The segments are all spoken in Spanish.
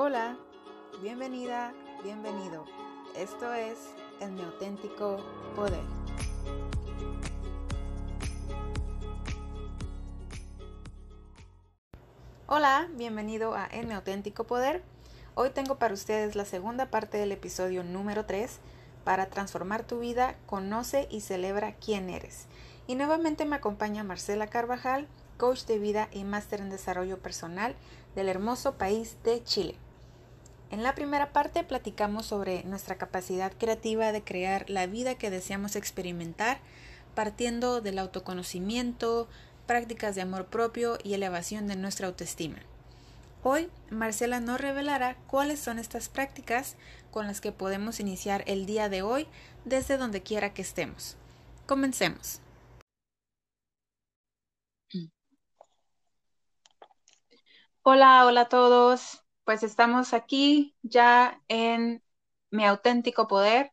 Hola, bienvenida, bienvenido. Esto es En mi auténtico poder. Hola, bienvenido a En mi auténtico poder. Hoy tengo para ustedes la segunda parte del episodio número 3. Para transformar tu vida, conoce y celebra quién eres. Y nuevamente me acompaña Marcela Carvajal, coach de vida y máster en desarrollo personal del hermoso país de Chile. En la primera parte platicamos sobre nuestra capacidad creativa de crear la vida que deseamos experimentar, partiendo del autoconocimiento, prácticas de amor propio y elevación de nuestra autoestima. Hoy, Marcela nos revelará cuáles son estas prácticas con las que podemos iniciar el día de hoy desde donde quiera que estemos. Comencemos. Hola, hola a todos pues estamos aquí ya en mi auténtico poder,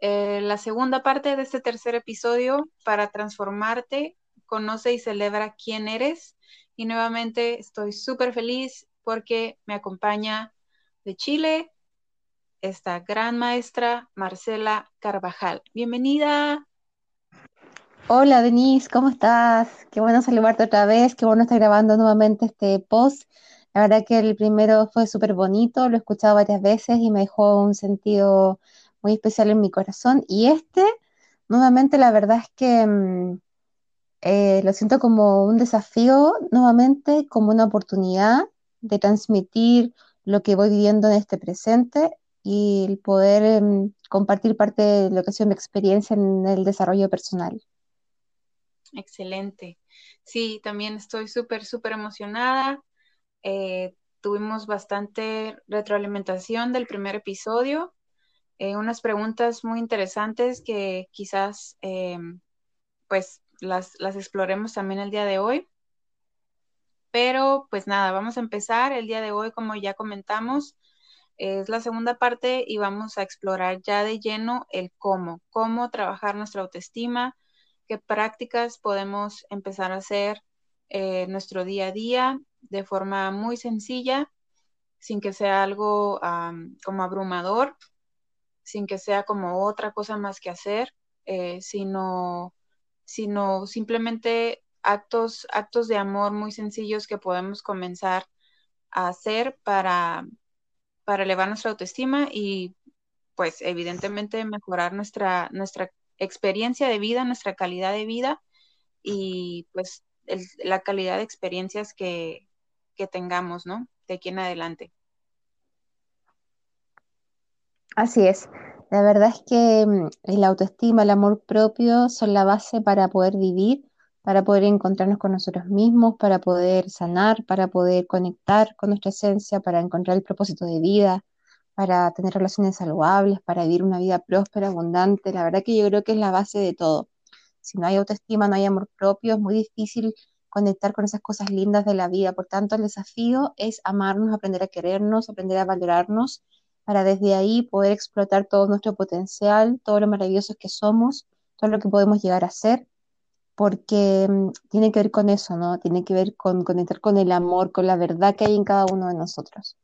eh, la segunda parte de este tercer episodio para transformarte, conoce y celebra quién eres. Y nuevamente estoy súper feliz porque me acompaña de Chile esta gran maestra Marcela Carvajal. Bienvenida. Hola Denise, ¿cómo estás? Qué bueno saludarte otra vez, qué bueno estar grabando nuevamente este post la verdad que el primero fue súper bonito, lo he escuchado varias veces y me dejó un sentido muy especial en mi corazón. Y este, nuevamente, la verdad es que mm, eh, lo siento como un desafío, nuevamente, como una oportunidad de transmitir lo que voy viviendo en este presente y el poder em, compartir parte de lo que ha sido mi experiencia en el desarrollo personal. Excelente. Sí, también estoy súper, súper emocionada. Eh, tuvimos bastante retroalimentación del primer episodio, eh, unas preguntas muy interesantes que quizás eh, pues las, las exploremos también el día de hoy. Pero pues nada, vamos a empezar el día de hoy, como ya comentamos, es la segunda parte y vamos a explorar ya de lleno el cómo, cómo trabajar nuestra autoestima, qué prácticas podemos empezar a hacer nuestro día a día de forma muy sencilla, sin que sea algo como abrumador, sin que sea como otra cosa más que hacer, eh, sino, sino simplemente actos, actos de amor muy sencillos que podemos comenzar a hacer para, para elevar nuestra autoestima y pues evidentemente mejorar nuestra, nuestra experiencia de vida, nuestra calidad de vida y pues la calidad de experiencias que, que tengamos, ¿no? De aquí en adelante. Así es. La verdad es que mm, el autoestima, el amor propio son la base para poder vivir, para poder encontrarnos con nosotros mismos, para poder sanar, para poder conectar con nuestra esencia, para encontrar el propósito de vida, para tener relaciones saludables, para vivir una vida próspera, abundante. La verdad que yo creo que es la base de todo. Si no hay autoestima, no hay amor propio, es muy difícil conectar con esas cosas lindas de la vida. Por tanto, el desafío es amarnos, aprender a querernos, aprender a valorarnos, para desde ahí poder explotar todo nuestro potencial, todo lo maravillosos que somos, todo lo que podemos llegar a ser, porque mm, tiene que ver con eso, ¿no? Tiene que ver con conectar con el amor, con la verdad que hay en cada uno de nosotros.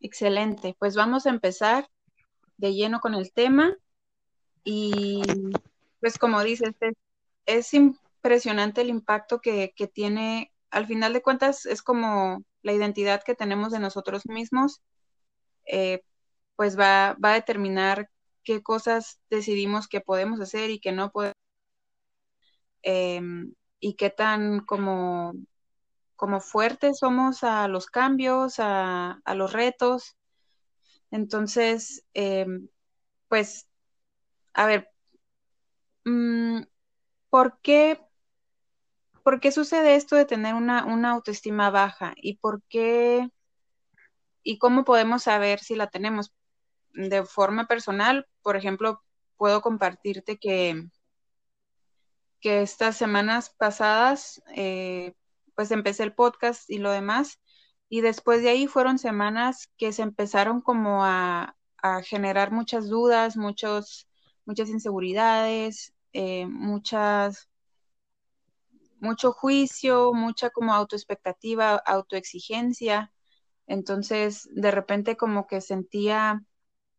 Excelente, pues vamos a empezar de lleno con el tema y pues como dices, es impresionante el impacto que, tiene, al final de cuentas, es como la identidad que tenemos de nosotros mismos, eh, pues va, va, a determinar qué cosas decidimos que podemos hacer y que no podemos, em, y qué tan como, como fuertes somos a los cambios, a, los retos. Entonces, em, pues, a ver, mm, ¿por qué, por qué sucede esto de tener una, autoestima baja? ¿Y por qué? ¿Y cómo podemos saber si la tenemos? De forma personal, por ejemplo, puedo compartirte que, que estas semanas pasadas, eh, pues empecé el podcast y lo demás, y después de ahí fueron semanas que se empezaron como a, a generar muchas dudas, muchos, muchas inseguridades, eh, muchas, mucho juicio, mucha como autoexpectativa, autoexigencia. Entonces, de repente como que sentía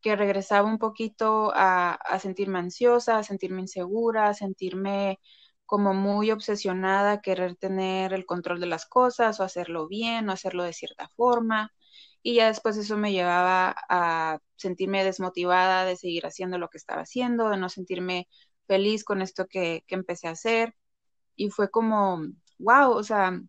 que regresaba un poquito a, a sentirme ansiosa, a sentirme insegura, a sentirme como muy obsesionada a querer tener el control de las cosas o hacerlo bien o hacerlo de cierta forma. Y ya después eso me llevaba a sentirme desmotivada de seguir haciendo lo que estaba haciendo, de no sentirme feliz con esto que, que empecé a hacer. Y fue como, wow, o sea,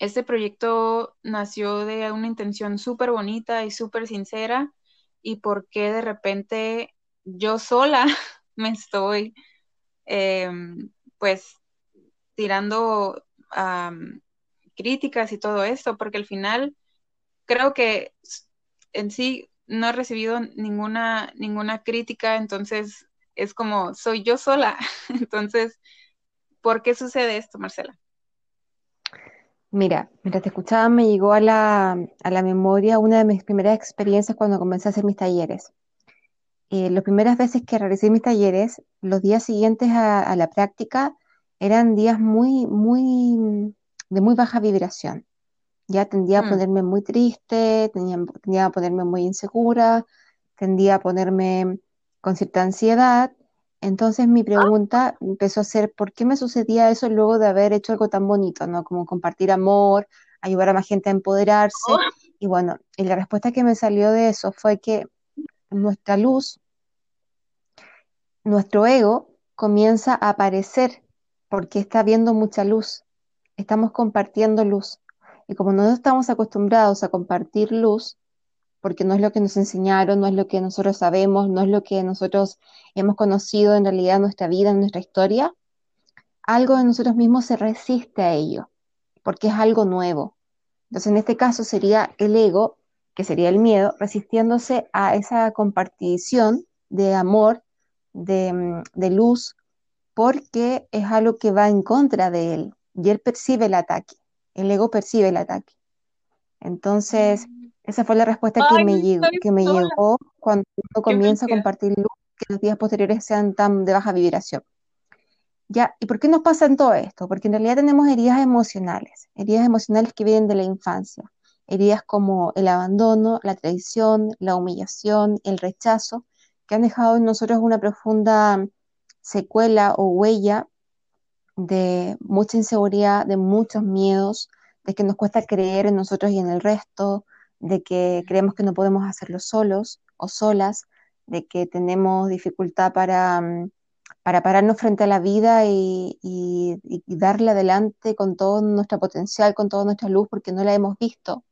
este proyecto nació de una intención súper bonita y súper sincera y por qué de repente yo sola me estoy em, pues tirando críticas y todo esto, porque al final creo que en sí no he recibido ninguna, ninguna crítica, entonces es como soy yo sola. Entonces, ¿por qué sucede esto, Marcela? Mira, mientras te escuchaba me llegó a la, a la memoria una de mis primeras experiencias cuando comencé a hacer mis talleres. Eh, las primeras veces que realicé mis talleres, los días siguientes a, la práctica eran días muy, muy, de muy baja vibración. Ya tendía a mm. ponerme muy triste, tendía, a ponerme muy insegura, tendía a ponerme con cierta ansiedad. Entonces mi pregunta empezó a ser, ¿por qué me sucedía eso luego de haber hecho algo tan bonito, ¿no? Como compartir amor, ayudar a más gente a empoderarse. Oh. Y bueno, y la respuesta que me salió de eso fue que nuestra luz, nuestro ego comienza a aparecer porque está viendo mucha luz. Estamos compartiendo luz. Y como no estamos acostumbrados a compartir luz, porque no es lo que nos enseñaron, no es lo que nosotros sabemos, no es lo que nosotros hemos conocido en realidad en nuestra vida, en nuestra historia, algo de nosotros mismos se resiste a ello, porque es algo nuevo. Entonces, en este caso sería el ego que sería el miedo, resistiéndose a esa compartición de amor, mm, de, luz, porque es algo que va en contra de él y él percibe el ataque, el ego percibe el ataque. Entonces, mm. Esa fue la respuesta que, me, llegó, que me llegó cuando uno comienza a compartir luz, que los días posteriores sean tan de baja vibración. Ya, ¿y por qué nos pasa en todo esto? Porque en realidad tenemos heridas emocionales, heridas emocionales que vienen de la infancia heridas como el abandono, la traición, la humillación, el rechazo, que han dejado en nosotros una profunda secuela o huella de mucha inseguridad, de muchos miedos, de que nos cuesta creer en nosotros y en el resto, de que creemos que no podemos hacerlo solos o solas, de que tenemos dificultad para, mm, para pararnos frente a la vida y, y darle adelante con todo nuestro potencial, con toda nuestra luz, porque no la hemos visto,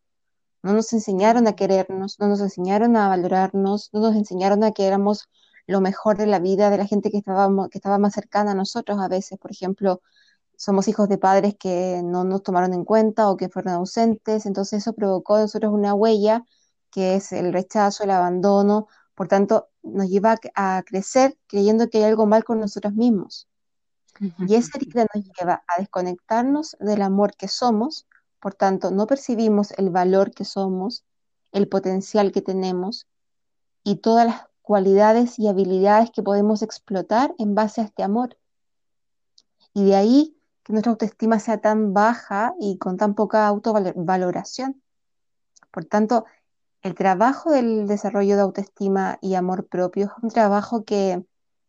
no nos enseñaron a querernos, no nos enseñaron a valorarnos, no nos enseñaron a que éramos lo mejor de la vida de la gente que, estábamos, que estaba más cercana a nosotros a veces. Por ejemplo, somos hijos de padres que no nos tomaron en cuenta o que fueron ausentes, entonces eso provocó en nosotros una huella que es el rechazo, el abandono, por tanto nos lleva a, crecer creyendo que hay algo mal con nosotros mismos. Y esa herida nos lleva a desconectarnos del amor que somos por tanto, no percibimos el valor que somos, el potencial que tenemos y todas las cualidades y habilidades que podemos explotar en base a este amor. Y de ahí que nuestra autoestima sea tan baja y con tan poca autovaloración. Por tanto, el trabajo del desarrollo de autoestima y amor propio es un trabajo que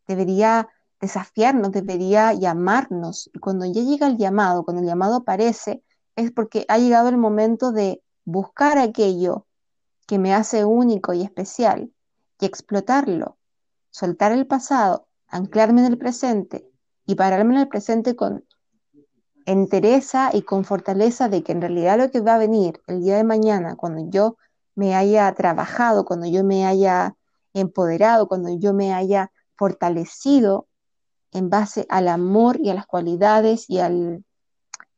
debería desafiarnos, debería llamarnos. Y cuando ya llega el llamado, cuando el llamado aparece, es porque ha llegado el momento de buscar aquello que me hace único y especial y explotarlo, soltar el pasado, anclarme en el presente y pararme en el presente con entereza y con fortaleza de que en realidad lo que va a venir el día de mañana, cuando yo me haya trabajado, cuando yo me haya empoderado, cuando yo me haya fortalecido en base al amor y a las cualidades y al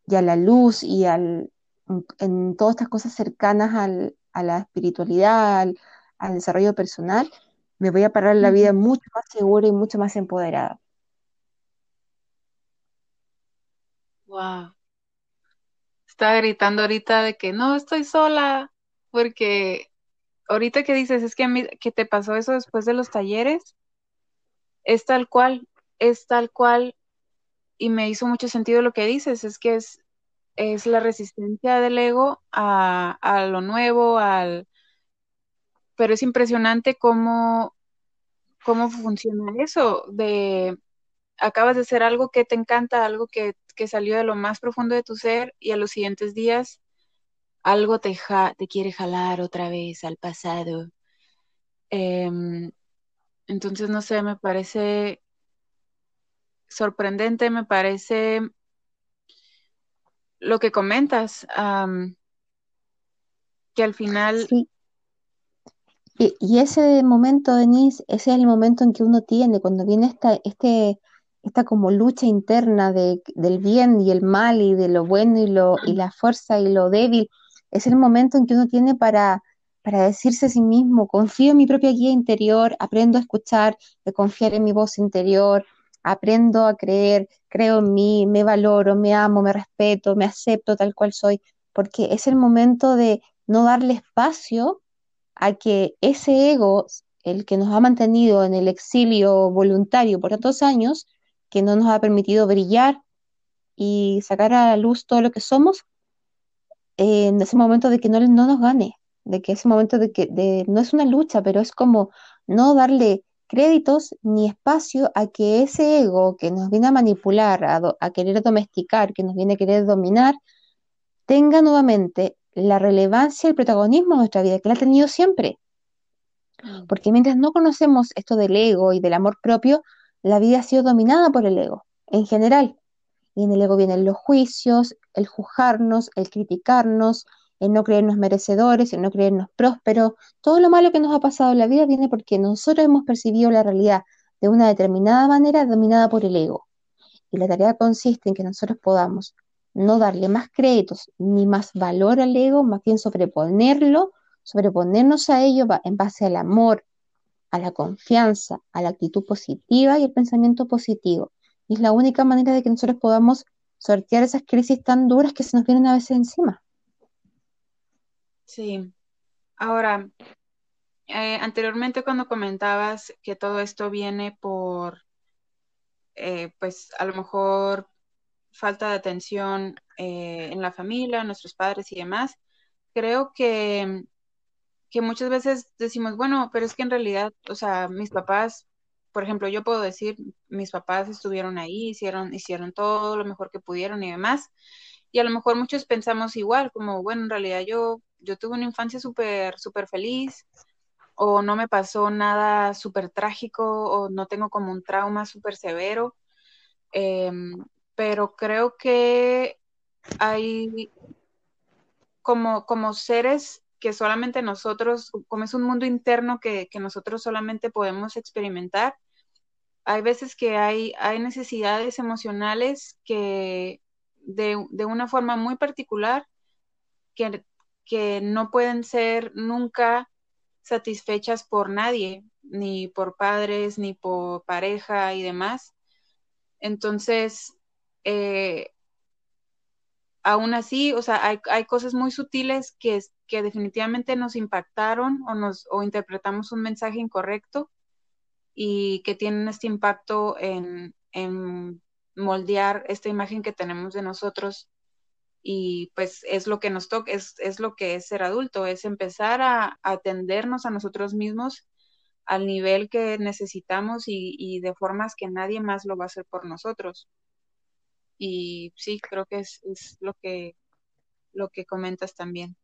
y a la luz y al, en todas estas cosas cercanas a la espiritualidad, al, desarrollo personal, me voy a parar la vida mucho más segura y mucho más empoderada. Wow. Estaba gritando ahorita de que no estoy sola, porque ahorita que dices es que a mí, que te pasó eso después de los talleres, es tal cual, es tal cual y me hizo mucho sentido lo que dices, es que es, es la resistencia del ego a, a lo nuevo, al... Pero es impresionante cómo, cómo funciona eso, de acabas de hacer algo que te encanta, algo que, que salió de lo más profundo de tu ser y a los siguientes días algo te, te quiere jalar otra vez al pasado. Em, entonces, no sé, me parece sorprendente, me parece lo que comentas, que al final... Sí. Y, ese momento, Denise, ese es el momento en que uno tiene, cuando viene esta, este, esta como lucha interna de, del bien y el mal y de lo bueno y, lo, y la fuerza y lo débil, es el momento en que uno tiene para, para decirse a sí mismo, confío en mi propia guía interior, aprendo a escuchar, a confiar en mi voz interior, aprendo a creer, creo en mí, me valoro, me amo, me respeto, me acepto tal cual soy, porque es el momento de no darle espacio a que ese ego, el que nos ha mantenido en el exilio voluntario por tantos años, que no nos ha permitido brillar y sacar a la luz todo lo que somos, en ese momento de que no, no nos gane, de que ese momento de que de, no es una lucha, pero es como no darle créditos ni espacio a que ese ego que nos viene a manipular, a, querer domesticar, que nos viene a querer dominar, tenga nuevamente la relevancia y el protagonismo en nuestra vida, que la ha tenido siempre. Mm. Porque mientras no conocemos esto del ego y del amor propio, la vida ha sido dominada por el ego, en general. Y en el ego vienen los juicios, el juzgarnos, el criticarnos, el no creernos merecedores, el no creernos prósperos. Todo lo malo que nos ha pasado en la vida viene porque nosotros hemos percibido la realidad de una determinada manera dominada por el ego. Y la tarea consiste en que nosotros podamos no darle más créditos ni más valor al ego, más bien sobreponerlo, sobreponernos a ello en base al amor, a la confianza, a la actitud positiva y el pensamiento positivo. Y es la única manera de que nosotros podamos sortear esas crisis tan duras que se nos vienen a veces encima. Sí. Ahora, eh, anteriormente cuando comentabas que todo esto viene por, eh, pues a lo mejor falta de atención eh, en la familia, nuestros padres y demás, creo que, que muchas veces decimos, bueno, pero es que en realidad, o sea, mis papás, por ejemplo, yo puedo decir, mis papás estuvieron ahí, hicieron, hicieron todo lo mejor que pudieron y demás, y a lo mejor muchos pensamos igual, como, bueno, en realidad yo yo tuve una infancia súper, súper feliz, o no me pasó nada súper trágico, o no tengo como un trauma súper severo, em, pero creo que hay como, como seres que solamente nosotros, como es un mundo interno que, nosotros solamente podemos experimentar, hay veces que hay, hay necesidades emocionales que de, de una forma muy particular que que no pueden ser nunca satisfechas por nadie, ni por padres, ni por pareja y demás. Entonces, eh, aún así, o sea, hay, cosas muy sutiles que, que definitivamente nos impactaron o, nos, o interpretamos un mensaje incorrecto y que tienen este impacto en, en moldear esta imagen que tenemos de nosotros y pues es lo que nos toca, es, es, lo que es ser adulto, es empezar a, atendernos a nosotros mismos al nivel que necesitamos y, de formas que nadie más lo va a hacer por nosotros. Y sí, creo que es, lo, que, lo que comentas también.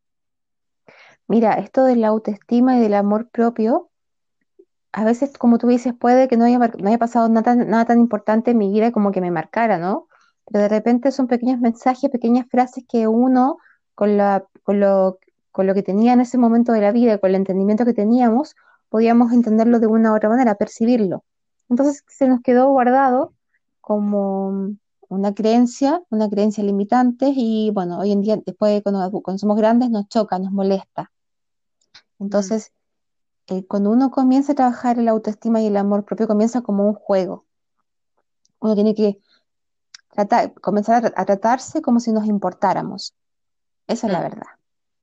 Mira, esto de la autoestima y del amor propio, a veces, como tú dices, puede que no haya, no haya pasado nada, nada tan importante en mi vida como que me marcara, ¿no? pero de repente son pequeños mensajes, pequeñas frases que uno, con, la, con, lo, con lo que tenía en ese momento de la vida, con el entendimiento que teníamos, podíamos entenderlo de una u otra manera, percibirlo. Entonces se nos quedó guardado como una creencia, una creencia limitante y bueno, hoy en día, después cuando, cuando somos grandes, nos choca, nos molesta. Entonces, eh, cuando uno comienza a trabajar el autoestima y el amor propio, comienza como un juego. Uno tiene que comenzar a, tratarse como si nos importáramos. Esa es la verdad.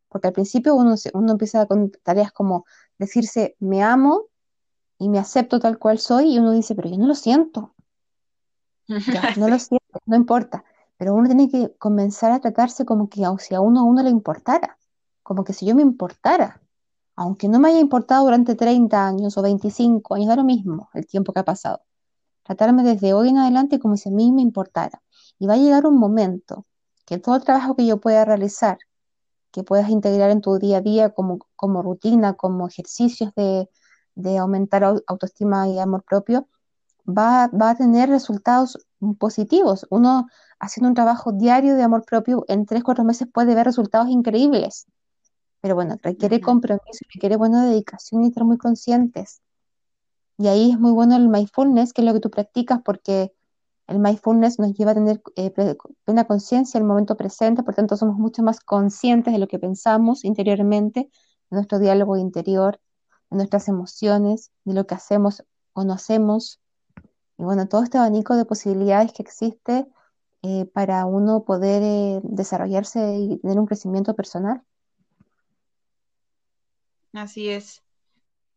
Porque al principio uno, uno empieza con tareas como decirse, me amo y me acepto tal cual soy, y uno dice, pero yo no lo siento. no lo siento. No importa, pero uno tiene que comenzar a tratarse como que si a uno a uno le importara, como que si yo me importara, aunque no me haya importado durante 30 años o 25 años, da lo mismo el tiempo que ha pasado. Tratarme desde hoy en adelante como si a mí me importara. Y va a llegar un momento que todo el trabajo que yo pueda realizar, que puedas integrar en tu día a día como, como rutina, como ejercicios de, de aumentar autoestima y amor propio, va, va a tener resultados positivos. Uno haciendo un trabajo diario de amor propio en tres, cuatro meses puede ver resultados increíbles. Pero bueno, requiere compromiso, requiere buena dedicación y estar muy conscientes. Y ahí es muy bueno el mindfulness, que es lo que tú practicas, porque el mindfulness nos lleva a tener eh, plena conciencia en el momento presente, por tanto somos mucho más conscientes de lo que pensamos interiormente, de nuestro diálogo interior, de nuestras emociones, de lo que hacemos o no hacemos. Y bueno, todo este abanico de posibilidades que existe eh, para uno poder eh, desarrollarse y tener un crecimiento personal. Así es.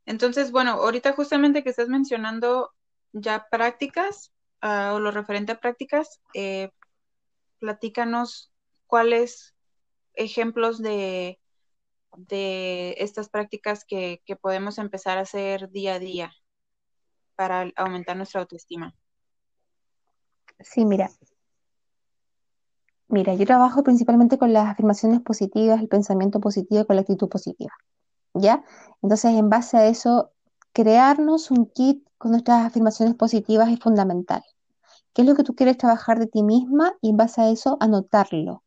Entonces, bueno, ahorita justamente que estás mencionando ya prácticas uh, o lo referente a prácticas, eh, platícanos cuáles ejemplos de, de estas prácticas que, que podemos empezar a hacer día a día para aumentar nuestra autoestima. Sí, mira. Mira, yo trabajo principalmente con las afirmaciones positivas, el pensamiento positivo y con la actitud positiva. ¿Ya? Entonces, en base a eso, crearnos un kit con nuestras afirmaciones positivas es fundamental. ¿Qué es lo que tú quieres trabajar de ti misma? Y en base a eso, anotarlo.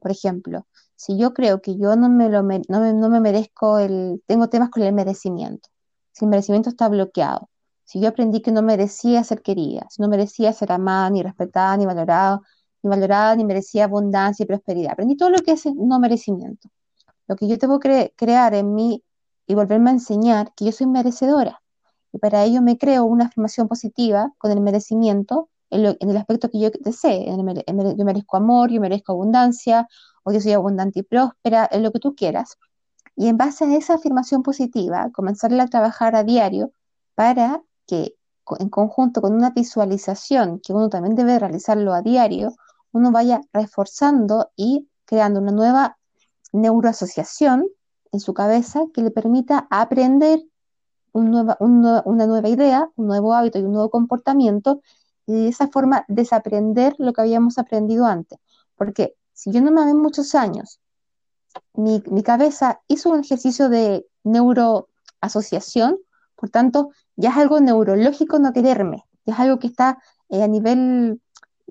Por ejemplo, si yo creo que yo no me, lo no me, no me merezco el, tengo temas con el merecimiento, si el merecimiento está bloqueado, si yo aprendí que no merecía ser querida, si no merecía ser amada, ni respetada, ni valorada, ni valorada, ni merecía abundancia y prosperidad, aprendí todo lo que es no merecimiento. Lo que yo tengo que crear en mí y volverme a enseñar que yo soy merecedora. Y para ello me creo una afirmación positiva con el merecimiento en, el aspecto que yo desee. yo merezco amor, yo merezco abundancia, o yo soy abundante y próspera, en lo que tú quieras. Y en base a esa afirmación positiva, comenzarla a trabajar a diario para que en conjunto con una visualización, que uno también debe realizarlo a diario, uno vaya reforzando y creando una nueva neuroasociación en su cabeza que le permita aprender una nueva idea, un nuevo hábito y un nuevo comportamiento y de esa forma desaprender lo que habíamos aprendido antes. Porque si yo no me amé muchos años, mi, cabeza hizo un ejercicio de neuroasociación, por tanto, ya es algo neurológico no quererme, ya es algo que está eh, a nivel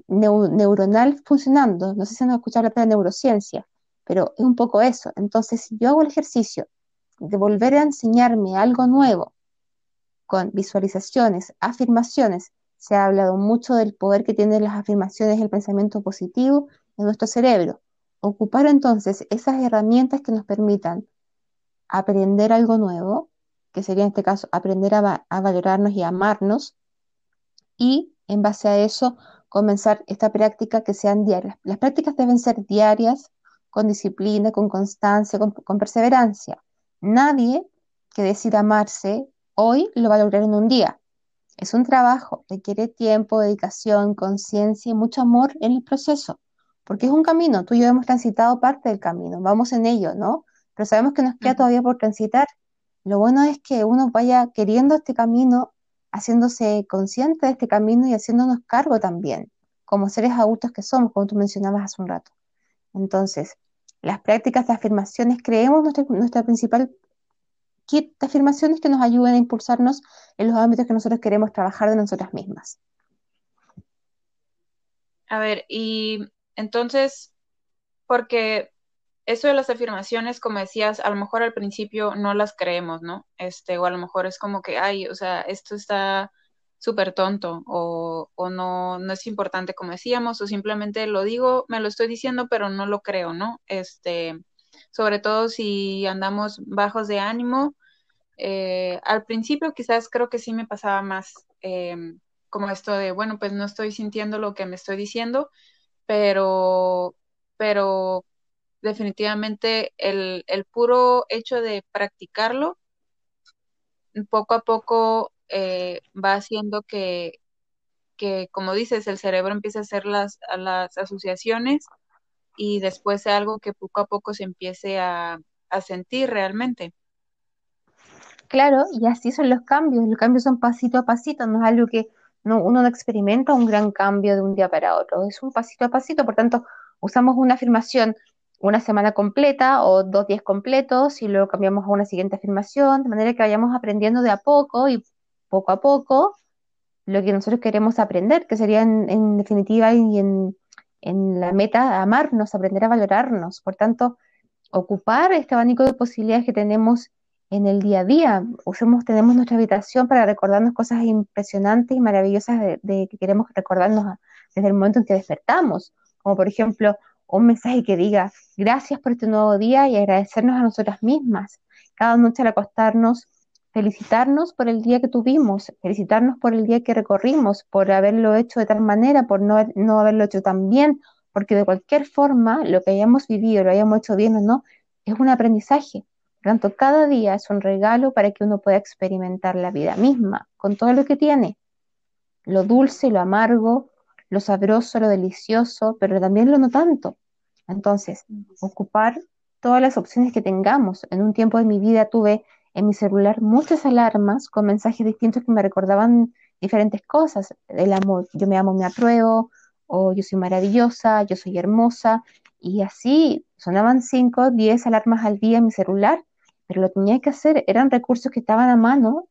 neuronal funcionando. No sé si han escuchado hablar de neurociencia pero es un poco eso. Entonces, si yo hago el ejercicio de volver a enseñarme algo nuevo, con visualizaciones, afirmaciones, se ha hablado mucho del poder que tienen las afirmaciones y el pensamiento positivo en nuestro cerebro. Ocupar entonces esas herramientas que nos permitan aprender algo nuevo, que sería en este caso aprender a, a valorarnos y amarnos, y en base a eso comenzar esta práctica que sean diarias. Las prácticas deben ser diarias, con disciplina, con constancia, con, perseverancia. Nadie que decida amarse hoy lo va a lograr en un día. Es un trabajo, requiere tiempo, dedicación, conciencia y mucho amor en el proceso, porque es un camino, tú y yo hemos transitado parte del camino, vamos en ello, ¿no? Pero sabemos que nos queda todavía por transitar. Lo bueno es que uno vaya queriendo este camino, haciéndose consciente de este camino y haciéndonos cargo también, como seres adultos que somos, como tú mencionabas hace un rato. Entonces, las prácticas de afirmaciones, creemos nuestra, principal kit de afirmaciones que nos ayuden a impulsarnos en los ámbitos que nosotros queremos trabajar de nosotras mismas. A ver, y entonces, porque eso de las afirmaciones, como decías, a lo mejor al principio no las creemos, ¿no? Este, o a lo mejor es como que, ay, o sea, esto está súper tonto o, o no, no es importante como decíamos o simplemente lo digo, me lo estoy diciendo pero no lo creo, ¿no? Este, sobre todo si andamos bajos de ánimo. Eh, al principio quizás creo que sí me pasaba más em, como esto de, bueno, pues no estoy sintiendo lo que me estoy diciendo, pero, pero definitivamente el, el puro hecho de practicarlo, poco a poco eh, va haciendo que, que, como dices, el cerebro empieza a hacer las, las asociaciones y después sea algo que poco a poco se empiece a, a sentir realmente. Claro, y así son los cambios. Los cambios son pasito a pasito, no es algo que no, uno no experimenta un gran cambio de un día para otro, es un pasito a pasito. Por tanto, usamos una afirmación una semana completa o dos días completos y luego cambiamos a una siguiente afirmación, de manera que vayamos aprendiendo de a poco y poco a poco lo que nosotros queremos aprender, que sería en, definitiva y en, en la meta amarnos, aprender a valorarnos. Por tanto, ocupar este abanico de posibilidades que tenemos en el día a día. Usemos, tenemos nuestra habitación para recordarnos cosas impresionantes y maravillosas de, que queremos recordarnos desde el momento en que despertamos. Como por ejemplo, un mensaje que diga gracias por este nuevo día y agradecernos a nosotras mismas. Cada noche al acostarnos, felicitarnos por el día que tuvimos, felicitarnos por el día que recorrimos, por haberlo hecho de tal manera, por no, no haberlo hecho tan bien, porque de cualquier forma lo que hayamos vivido, lo hayamos hecho bien o no, es un aprendizaje. Por tanto, cada día es un regalo para que uno pueda experimentar la vida misma, con todo lo que tiene, lo dulce, lo amargo, lo sabroso, lo delicioso, pero también lo no tanto. Entonces, ocupar todas las opciones que tengamos. En un tiempo de mi vida tuve en mi celular muchas alarmas con mensajes distintos que me recordaban diferentes cosas. El amor, yo me amo, me apruebo, o yo soy maravillosa, yo soy hermosa, y así sonaban 5, 10 alarmas al día en mi celular pero lo tenía que hacer eran recursos que estaban a mano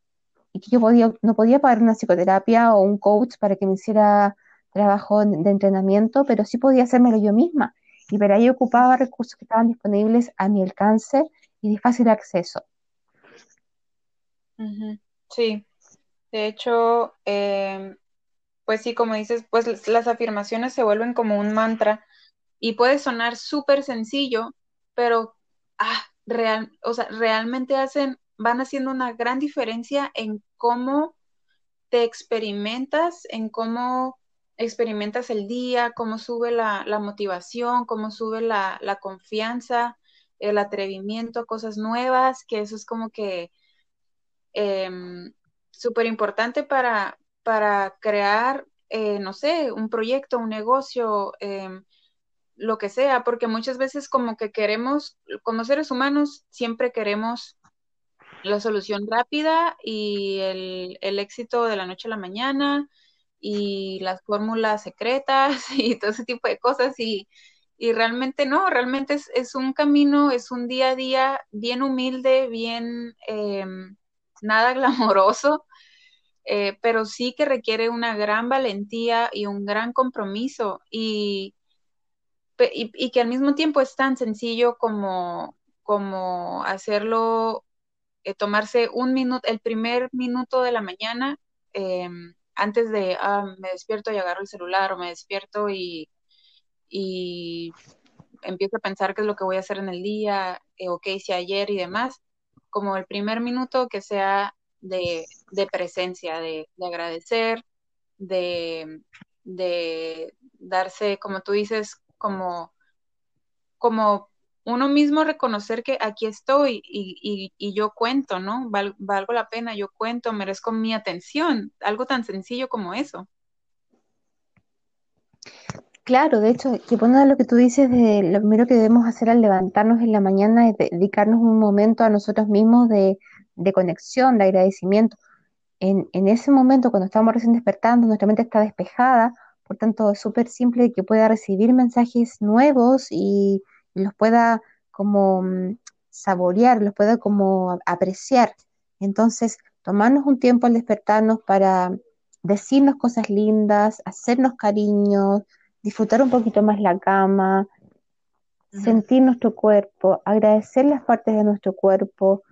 y que yo podía, no podía pagar una psicoterapia o un coach para que me hiciera trabajo de entrenamiento, pero sí podía hacérmelo yo misma. Y para ello ocupaba recursos que estaban disponibles a mi alcance y de fácil acceso. Sí, de hecho, em, pues sí, como dices, pues las afirmaciones se vuelven como un mantra y puede sonar súper sencillo, pero ah, real, o sea, realmente hacen, van haciendo una gran diferencia en cómo te experimentas, en cómo experimentas el día, cómo sube la, motivación, cómo sube la, confianza, el atrevimiento, cosas nuevas, que eso es como que em, súper importante para, para crear, eh, no sé, un proyecto, un negocio, em, lo que sea, porque muchas veces como que queremos, como seres humanos, siempre queremos la solución rápida y el, éxito de la noche a la mañana y las fórmulas secretas y todo ese tipo de cosas y, realmente no, realmente es, un camino, es un día a día bien humilde, bien em, nada glamoroso, eh, pero sí que requiere una gran valentía y un gran compromiso y y, que al mismo tiempo es tan sencillo como, como hacerlo, eh, tomarse un minuto, el primer minuto de la mañana, em, antes de, ah, me despierto y agarro el celular o me despierto y, y empiezo a pensar qué es lo que voy a hacer en el día, eh, o qué hice ayer y demás, como el primer minuto que sea de, presencia, de, de agradecer, de, de darse, como tú dices, como, como uno mismo reconocer que aquí estoy y, yo cuento, ¿no? valgo la pena, yo cuento, merezco mi atención, algo tan sencillo como eso. Claro, de hecho, que bueno lo que tú dices de lo primero que debemos hacer al levantarnos en la mañana es dedicarnos un momento a nosotros mismos de, conexión, de agradecimiento. En, en, ese momento, cuando estamos recién despertando, nuestra mente está despejada, por tanto, es súper simple que pueda recibir mensajes nuevos y, los pueda como mm, saborear, los pueda como apreciar. Entonces, tomarnos un tiempo al despertarnos para decirnos cosas lindas, hacernos cariños, disfrutar un poquito más la cama, sentir nuestro cuerpo, agradecer las partes de nuestro cuerpo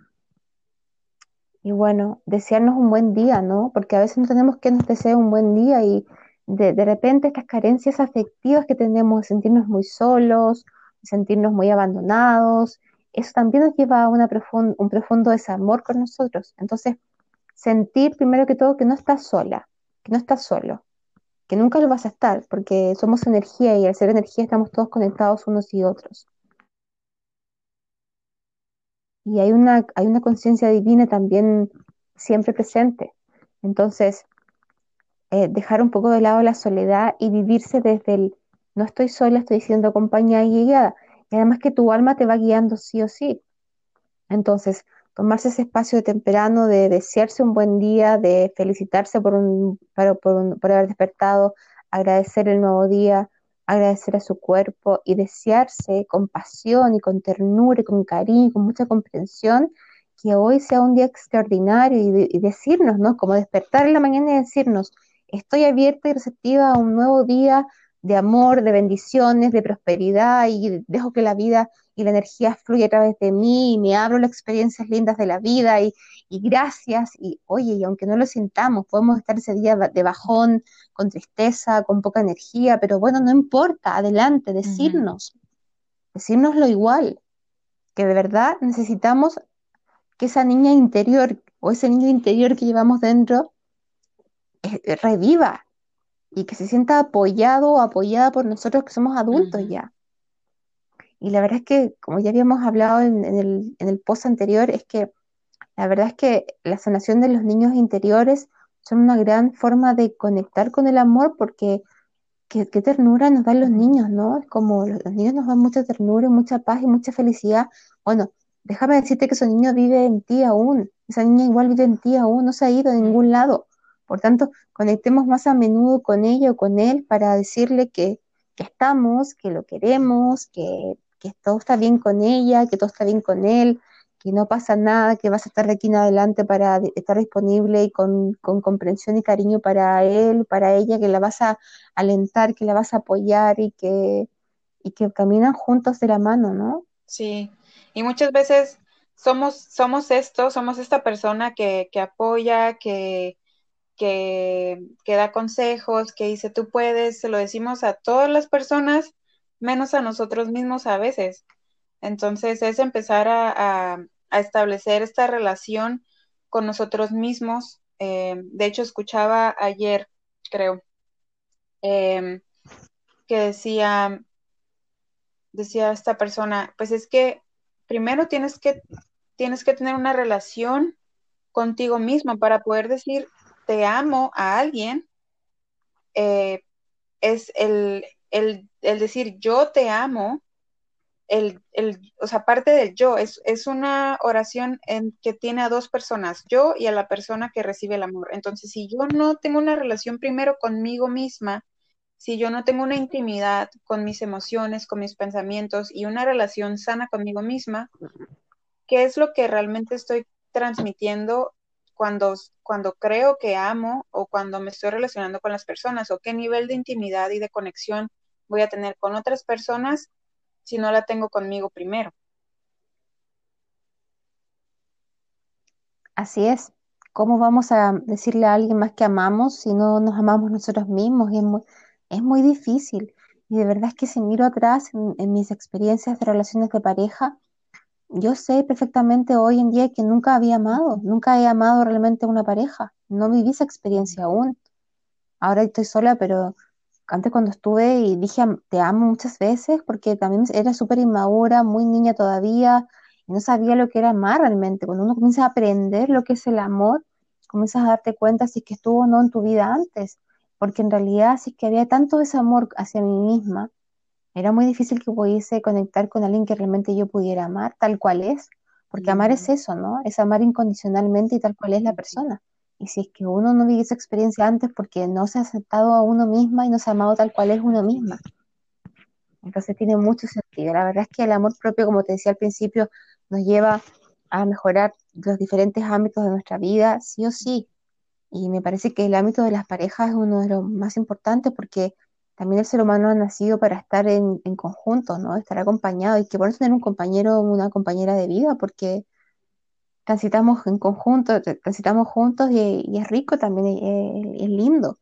y bueno, desearnos un buen día, ¿no? Porque a veces no tenemos que nos desee un buen día y de, de repente estas carencias afectivas que tenemos, sentirnos muy solos, sentirnos muy abandonados, eso también nos lleva a un profundo desamor con nosotros. Entonces, sentir primero que todo que no estás sola, que no estás solo, que nunca lo vas a estar, porque somos energía y al ser energía estamos todos conectados unos y otros. Y hay una, hay una conciencia divina también siempre presente. Entonces, eh, dejar un poco de lado la soledad y vivirse desde el no estoy sola, estoy siendo acompañada y guiada. Y además que tu alma te va guiando sí o sí. Entonces, tomarse ese espacio de temprano, de desearse un buen día, de felicitarse por, un, por, haber despertado, agradecer el nuevo día, agradecer a su cuerpo y desearse con pasión y con ternura y con cariño y con mucha comprensión que hoy sea un día extraordinario y, decirnos, ¿no? Como despertar en la mañana y decirnos, estoy abierta y receptiva a un nuevo día de amor, de bendiciones, de prosperidad y dejo que la vida y la energía fluya a través de mí y me abro las experiencias lindas de la vida y, y gracias y oye, y aunque no lo sintamos, podemos estar ese día de bajón, con tristeza, con poca energía, pero bueno, no importa, adelante, decirnos, decirnos lo igual, que de verdad necesitamos que esa niña interior o ese niño interior que llevamos dentro eh, reviva y que se sienta apoyado o apoyada por nosotros que somos adultos ya. Y la verdad es que, como ya habíamos hablado en, el, en el post anterior, es que la verdad es que la sanación de los niños interiores son una gran forma de conectar con el amor porque qué, ternura nos dan los niños, ¿no? Es como los, niños nos dan mucha ternura, mucha paz y mucha felicidad. Bueno, déjame decirte que ese niño vive en ti aún, esa niña igual vive en ti aún, no se ha ido a ningún lado. Por tanto, conectemos más a menudo con ella o con él para decirle que, estamos, que lo queremos, que, que todo está bien con ella, que todo está bien con él, que no pasa nada, que vas a estar de aquí en adelante para estar disponible y con, comprensión y cariño para él, para ella, que la vas a alentar, que la vas a apoyar y que, y que caminan juntos de la mano, ¿no? Sí, y muchas veces somos, somos esto, somos esta persona que, que apoya, que, que, que da consejos, que dice tú puedes, se lo decimos a todas las personas, menos a nosotros mismos a veces. Entonces es empezar a, a establecer esta relación con nosotros mismos. Eh, de hecho, escuchaba ayer, creo, em, que decía, decía esta persona, pues es que primero tienes que, tienes que tener una relación contigo mismo para poder decir te amo a alguien. Eh, es el, el, el decir yo te amo el, el, o sea, parte del yo, es, es una oración en, que tiene a dos personas, yo y a la persona que recibe el amor. Entonces, si yo no tengo una relación primero conmigo misma, si yo no tengo una intimidad con mis emociones, con mis pensamientos y una relación sana conmigo misma, ¿qué es lo que realmente estoy transmitiendo cuando, cuando creo que amo o cuando me estoy relacionando con las personas? ¿O qué nivel de intimidad y de conexión voy a tener con otras personas si no la tengo conmigo primero. Así es. ¿Cómo vamos a decirle a alguien más que amamos si no nos amamos nosotros mismos? Es muy, difícil. Y de verdad es que si miro atrás en, mis experiencias de relaciones de pareja, yo sé perfectamente hoy en día que nunca había amado, nunca he amado realmente una pareja. No viví esa experiencia aún. Ahora estoy sola, pero antes cuando estuve y dije te amo muchas veces porque también era súper inmadura, muy niña todavía y no sabía lo que era amar realmente. Cuando uno comienza a aprender lo que es el amor, comienzas a darte cuenta si es que estuvo o no en tu vida antes, porque en realidad si es que había tanto ese amor hacia mí misma, era muy difícil que pudiese conectar con alguien que realmente yo pudiera amar tal cual es, porque amar es eso, ¿no? Es amar incondicionalmente y tal cual es la persona. Y si es que uno no vive esa experiencia antes porque no se ha aceptado a uno misma y no se ha amado tal cual es uno misma. Entonces tiene mucho sentido. La verdad es que el amor propio, como te decía al principio, nos lleva a mejorar los diferentes ámbitos de nuestra vida, sí o sí. Y me parece que el ámbito de las parejas es uno de los más importantes porque también el ser humano ha nacido para estar en, en conjunto, ¿no? Estar acompañado y que por eso tener un compañero o una compañera de vida porque transitamos en conjunto, transitamos juntos y, es rico también, es, lindo.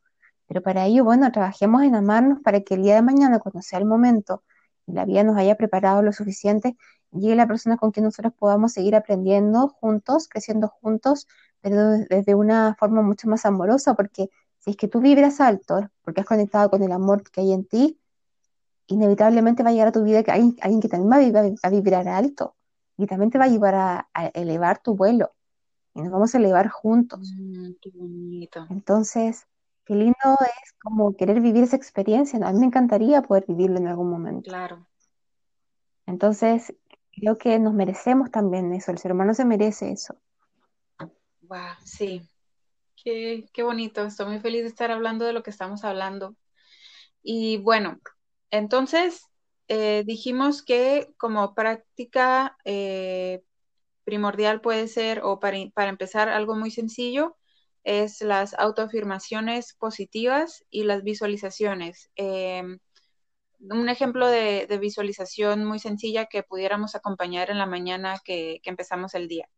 Pero para ello, bueno, trabajemos en amarnos para que el día de mañana, cuando sea el momento y la vida nos haya preparado lo suficiente, llegue la persona con quien nosotros podamos seguir aprendiendo juntos, creciendo juntos, pero desde una forma mucho más amorosa, porque si es que tú vibras alto, porque has conectado con el amor que hay en ti, inevitablemente va a llegar a tu vida que hay alguien que también va a vibrar alto y también te va a llevar a, elevar tu vuelo y nos vamos a elevar juntos. Mm, qué bonito. Entonces, qué lindo es como querer vivir esa experiencia. A mí me encantaría poder vivirlo en algún momento. Claro. Entonces, creo que nos merecemos también eso, el ser humano se merece eso. Wow, sí. Qué, bonito, estoy muy feliz de estar hablando de lo que estamos hablando. Y bueno, entonces eh, dijimos que como práctica eh, primordial puede ser, o para, para, empezar, algo muy sencillo, es las autoafirmaciones positivas y las visualizaciones. Eh, un ejemplo de, visualización muy sencilla que pudiéramos acompañar en la mañana que empezamos el día.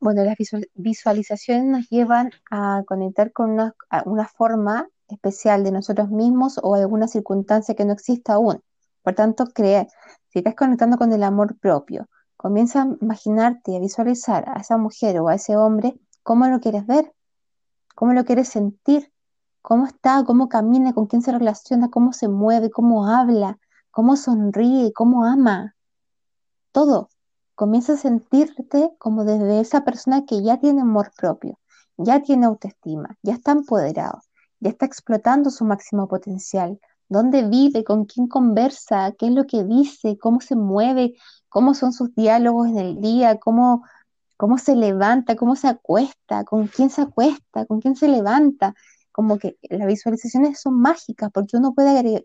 Bueno, las visualizaciones nos llevan a conectar con una, una, forma especial de nosotros mismos o alguna circunstancia que no exista aún. Por tanto, creer, si estás conectando con el amor propio, comienza a imaginarte a visualizar a esa mujer o a ese hombre cómo lo quieres ver, cómo lo quieres sentir, cómo está, cómo camina, con quién se relaciona, cómo se mueve, cómo habla, cómo sonríe, cómo ama. Todo. Comienza a sentirte como desde esa persona que ya tiene amor propio, ya tiene autoestima, ya está empoderado, ya está explotando su máximo potencial. ¿Dónde vive? ¿Con quién conversa? ¿Qué es lo que dice? ¿Cómo se mueve? ¿Cómo son sus diálogos en el día? ¿Cómo, cómo se levanta? ¿Cómo se acuesta? ¿Con quién se acuesta? ¿Con quién se levanta? como que las visualizaciones son mágicas, porque uno puede agregar,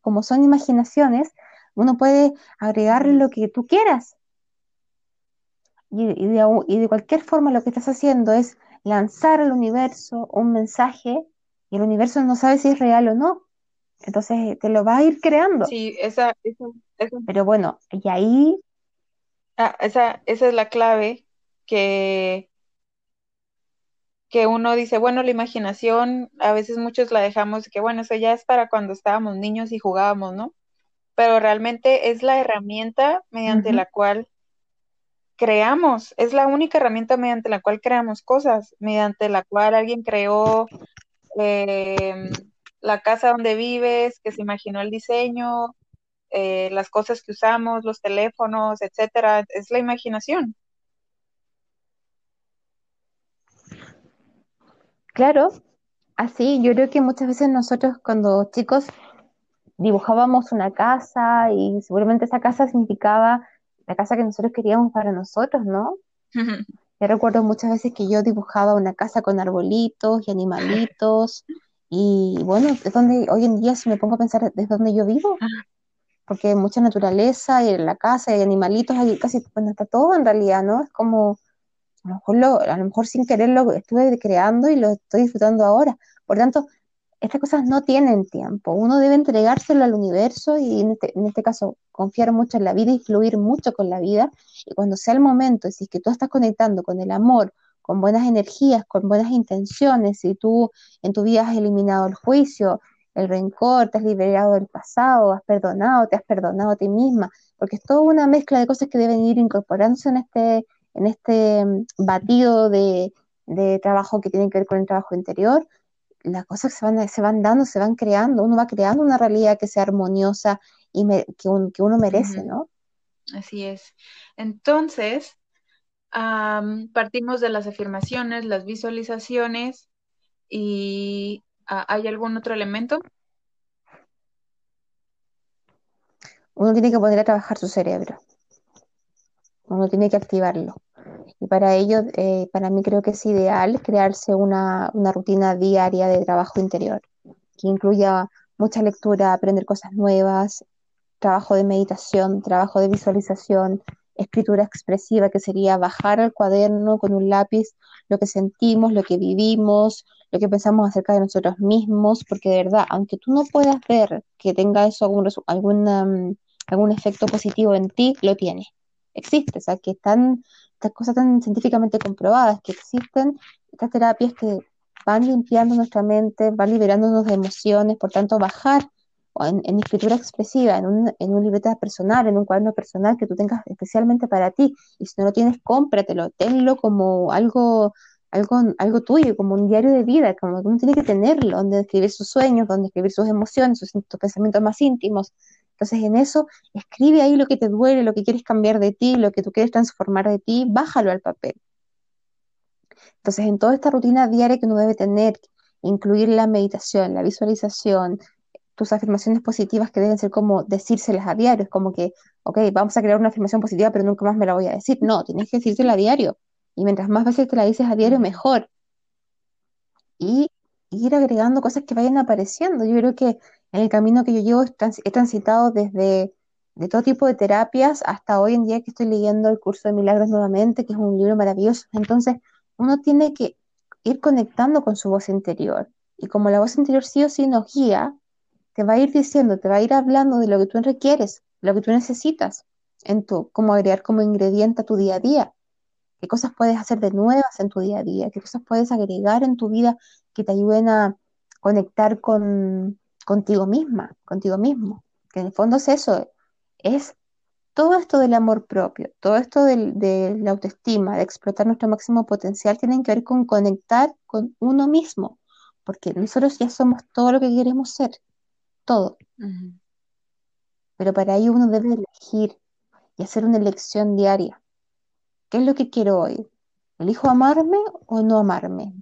como son imaginaciones, uno puede agregarle lo que tú quieras. Y, y, de, y, de, cualquier forma lo que estás haciendo es lanzar al universo un mensaje y el universo no sabe si es real o no. Entonces te lo va a ir creando. Sí, esa, esa, esa. Pero bueno, y ahí... Ah, esa, esa es la clave que que uno dice, bueno, la imaginación, a veces muchos la dejamos, que bueno, eso ya es para cuando estábamos niños y jugábamos, ¿no? Pero realmente es la herramienta mediante uh -huh. la cual creamos, es la única herramienta mediante la cual creamos cosas, mediante la cual alguien creó eh, la casa donde vives, que se imaginó el diseño, eh, las cosas que usamos, los teléfonos, etcétera, es la imaginación. Claro, así yo creo que muchas veces nosotros cuando chicos dibujábamos una casa y seguramente esa casa significaba la casa que nosotros queríamos para nosotros, ¿no? Yo recuerdo muchas veces que yo dibujaba una casa con arbolitos y animalitos y bueno, es donde hoy en día si me pongo a pensar desde donde yo vivo, porque hay mucha naturaleza y en la casa hay animalitos, hay casi, bueno, está todo en realidad, ¿no? Es como a lo mejor, lo, a lo mejor sin querer lo estuve creando y lo estoy disfrutando ahora. Por tanto, estas cosas no tienen tiempo. Uno debe entregárselo al universo y en este, este caso confiar mucho en la vida y fluir mucho con la vida. Y cuando sea el momento, si es que tú estás conectando con el amor, con buenas energías, con buenas intenciones, si tú en tu vida has eliminado el juicio, el rencor, te has liberado del pasado, has perdonado, te has perdonado a ti misma, porque es toda una mezcla de cosas que deben ir incorporándose en este, en este batido de, de, trabajo que tiene que ver con el trabajo interior, las cosas se van, se van dando, se van creando, uno va creando una realidad que sea armoniosa y me, que, un, que, uno merece. ¿no? Así es. Entonces, um, partimos de las afirmaciones, las visualizaciones y uh, ¿hay algún otro elemento? Uno tiene que poner a trabajar su cerebro uno tiene que activarlo. Y para ello, eh, para mí creo que es ideal crearse una, una, rutina diaria de trabajo interior, que incluya mucha lectura, aprender cosas nuevas, trabajo de meditación, trabajo de visualización, escritura expresiva, que sería bajar al cuaderno con un lápiz lo que sentimos, lo que vivimos, lo que pensamos acerca de nosotros mismos, porque de verdad, aunque tú no puedas ver que tenga eso algún, algún, um, algún efecto positivo en ti, lo tiene existe, o sea, que están estas cosas tan científicamente comprobadas, que existen estas terapias que van limpiando nuestra mente, van liberándonos de emociones, por tanto, bajar en, escritura expresiva, en un, en un libreta personal, en un cuaderno personal que tú tengas especialmente para ti, y si no lo tienes, cómpratelo, tenlo como algo algo, algo tuyo, como un diario de vida, como uno tiene que tenerlo, donde escribir sus sueños, donde escribir sus emociones, sus pensamientos más íntimos, entonces en eso, escribe ahí lo que te duele, lo que quieres cambiar de ti, lo que tú quieres transformar de ti, bájalo al papel. Entonces, en toda esta rutina diaria que uno debe tener, incluir la meditación, la visualización, tus afirmaciones positivas que deben ser como decírselas a diario, es como que, ok, vamos a crear una afirmación positiva, pero nunca más me la voy a decir. No, tienes que decírsela a diario. Y mientras más veces te la dices a diario, mejor. Y ir agregando cosas que vayan apareciendo. Yo creo que en el camino que yo llevo he transitado desde de todo tipo de terapias hasta hoy en día que estoy leyendo el curso de milagros nuevamente, que es un libro maravilloso. Entonces, uno tiene que ir conectando con su voz interior. Y como la voz interior sí o sí nos guía, te va a ir diciendo, te va a ir hablando de lo que tú requieres, lo que tú necesitas, en tu, cómo agregar como ingrediente a tu día a día. ¿Qué cosas puedes hacer de nuevas en tu día a día? ¿Qué cosas puedes agregar en tu vida que te ayuden a conectar con, contigo misma, contigo mismo? Que en el fondo es eso, es todo esto del amor propio, todo esto de la autoestima, de explotar nuestro máximo potencial, tienen que ver con conectar con uno mismo, porque nosotros ya somos todo lo que queremos ser todo. Pero para ello uno debe elegir y hacer una elección diaria. ¿Qué es lo que quiero hoy? ¿Elijo amarme o no amarme?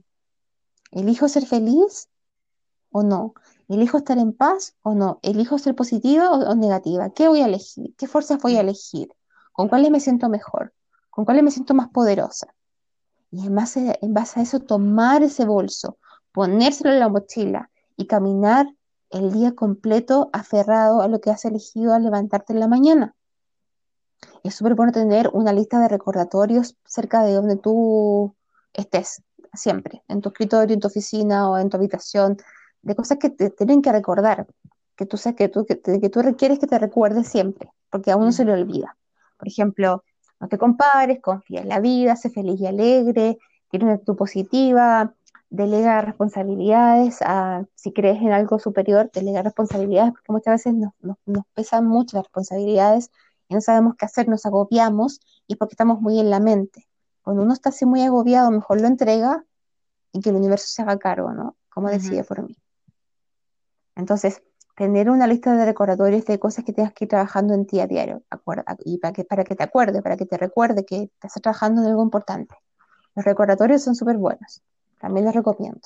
¿Elijo ser feliz o no? ¿Elijo estar en paz o no? ¿Elijo ser positiva o, negativa? ¿Qué voy a elegir? ¿Qué fuerzas voy a elegir? ¿Con cuáles me siento mejor? ¿Con cuáles me siento más poderosa? Y en base, en base a eso tomar ese bolso, ponérselo en la mochila y caminar el día completo aferrado a lo que has elegido al levantarte en la mañana. Es súper bueno tener una lista de recordatorios cerca de donde tú estés, siempre, en tu escritorio, en tu oficina o en tu habitación, de cosas que te tienen que recordar, que tú sabes que tú, que, tú requieres que te recuerdes siempre, porque a uno se le olvida. Por ejemplo, no te compares, confía en la vida, sé feliz y alegre, tiene una actitud positiva, delega responsabilidades, a, si crees en algo superior, delega responsabilidades, porque muchas veces nos, nos, pesan mucho las responsabilidades y no sabemos qué hacer, nos agobiamos y porque estamos muy en la mente. Cuando uno está así muy agobiado, mejor lo entrega y que el universo se haga cargo, ¿no? Como decía por mí. Entonces, tener una lista de recordatorios de cosas que tengas que ir trabajando en ti a diario, y para que, para que te acuerde, para que te recuerde que estás trabajando en algo importante. Los recordatorios son súper buenos. También les recomiendo.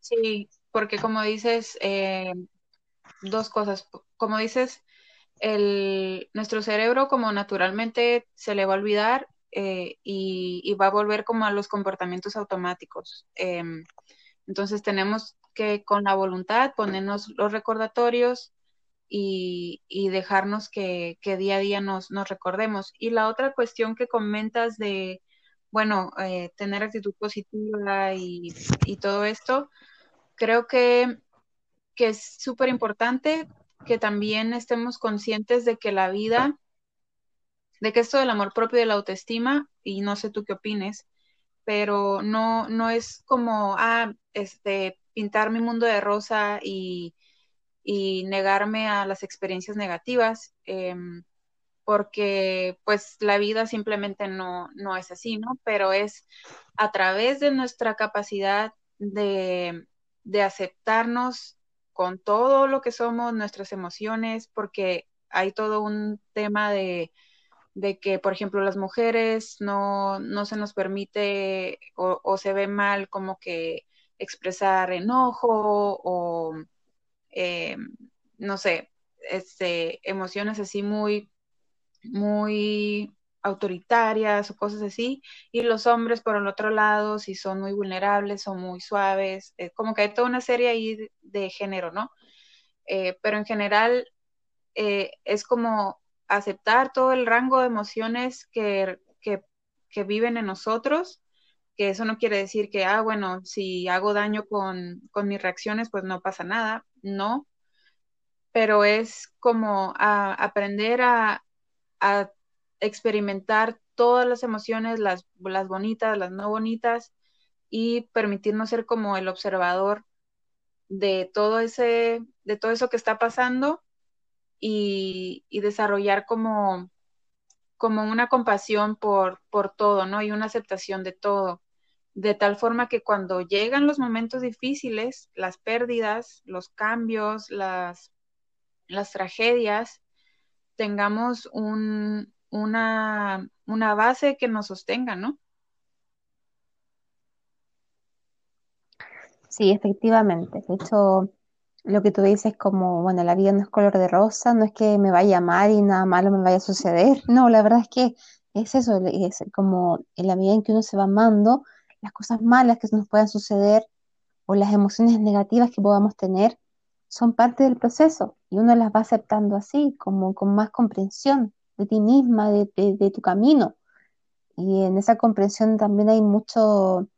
Sí, porque como dices, eh, dos cosas. Como dices, nuestro cerebro como naturalmente se le va a olvidar eh, y, va a volver como a los comportamientos automáticos. Em, entonces tenemos que con la voluntad ponernos los recordatorios y, dejarnos que, día a día nos, nos recordemos. Y la otra cuestión que comentas de bueno, eh, tener actitud positiva y, todo esto, creo que, que es súper importante que también estemos conscientes de que la vida, de que esto del amor propio y de la autoestima, y no sé tú qué opines, pero no, no es como, ah, este, pintar mi mundo de rosa y, y negarme a las experiencias negativas. Em, porque pues la vida simplemente no, no es así, ¿no? Pero es a través de nuestra capacidad de, de aceptarnos con todo lo que somos, nuestras emociones, porque hay todo un tema de, de que, por ejemplo, las mujeres no, no se nos permite o, se ve mal como que expresar enojo o, eh, no sé, este, emociones así muy muy autoritarias o cosas así, y los hombres por el otro lado, si son muy vulnerables o muy suaves, eh, como que hay toda una serie ahí de, género, ¿no? Eh, pero en general es como aceptar todo el rango de emociones que, que, viven en nosotros, que eso no quiere decir que, ah, bueno, si hago daño con, con mis reacciones, pues no pasa nada, no, pero es como aprender a, a experimentar todas las emociones, las, las bonitas, las no bonitas, y permitirnos ser como el observador de todo ese, de todo eso que está pasando y, desarrollar como, como una compasión por, por todo, ¿no? Y una aceptación de todo. De tal forma que cuando llegan los momentos difíciles, las pérdidas, los cambios, las, las tragedias, tengamos un, una, una base que nos sostenga, ¿no? Sí, efectivamente. De hecho, lo que tú dices como, bueno, la vida no es color de rosa, no es que me vaya a amar y nada malo me vaya a suceder. No, la verdad es que es eso, es como en la medida en que uno se va amando, las cosas malas que nos puedan suceder o las emociones negativas que podamos tener son parte del proceso y uno las va aceptando así, como con más comprensión de ti misma, de, de tu camino. Y en esa comprensión también hay mucho,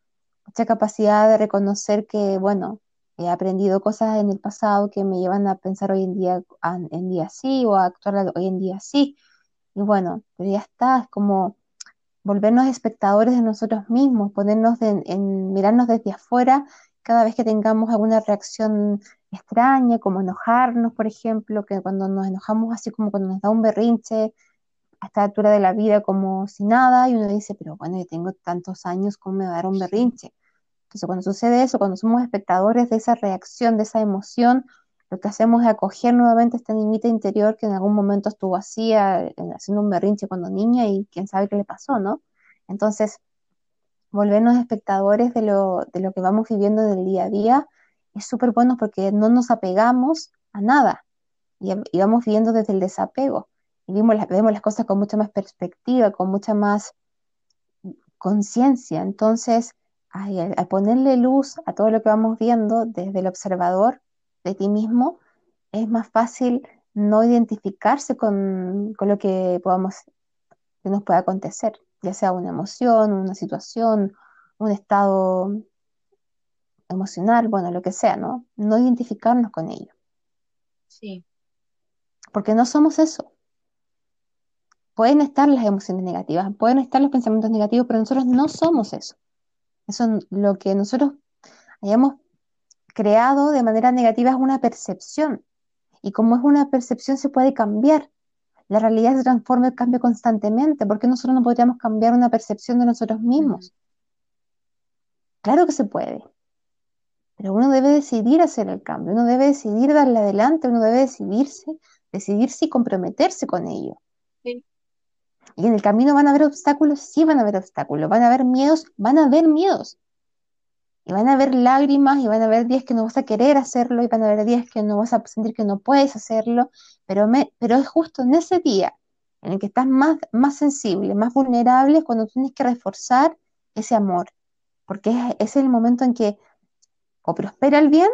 mucha capacidad de reconocer que, bueno, he aprendido cosas en el pasado que me llevan a pensar hoy en día, en día así o a actuar hoy en día así. Y bueno, pero ya está, es como volvernos espectadores de nosotros mismos, ponernos en, mirarnos desde afuera cada vez que tengamos alguna reacción extraña, como enojarnos, por ejemplo, que cuando nos enojamos así como cuando nos da un berrinche, a esta altura de la vida como si nada, y uno dice, pero bueno, yo tengo tantos años, ¿cómo me va a dar un berrinche? Entonces, cuando sucede eso, cuando somos espectadores de esa reacción, de esa emoción, lo que hacemos es acoger nuevamente esta niñita interior que en algún momento estuvo así, haciendo un berrinche cuando niña y quién sabe qué le pasó, ¿no? Entonces, volvernos espectadores de lo, de lo que vamos viviendo del día a día es súper bueno porque no nos apegamos a nada y, y vamos viviendo desde el desapego vemos, vemos las cosas con mucha más perspectiva, con mucha más conciencia. Entonces, al, ponerle luz a todo lo que vamos viendo desde el observador de ti mismo, es más fácil no identificarse con, con, lo que podamos, que nos pueda acontecer, ya sea una emoción, una situación, un estado emocional, bueno, lo que sea, ¿no? No identificarnos con ello. Sí. Porque no somos eso pueden estar las emociones negativas, pueden estar los pensamientos negativos, pero nosotros no somos eso. Eso lo que nosotros hayamos creado de manera negativa es una percepción. Y como es una percepción, se puede cambiar. La realidad se transforma y cambia constantemente. ¿Por qué nosotros no podríamos cambiar una percepción de nosotros mismos? Claro que se puede. Pero uno debe decidir hacer el cambio, uno debe decidir darle adelante, uno debe decidirse, decidirse y comprometerse con ello. Y en el camino van a haber obstáculos, sí van a haber obstáculos, van a haber miedos, van a haber miedos. Y van a haber lágrimas, y van a haber días que no vas a querer hacerlo, y van a haber días que no vas a sentir que no puedes hacerlo, pero, me, pero es justo en ese día en el que estás más, más sensible, más vulnerable, cuando tienes que reforzar ese amor. Porque es, es el momento en que o prospera el bien,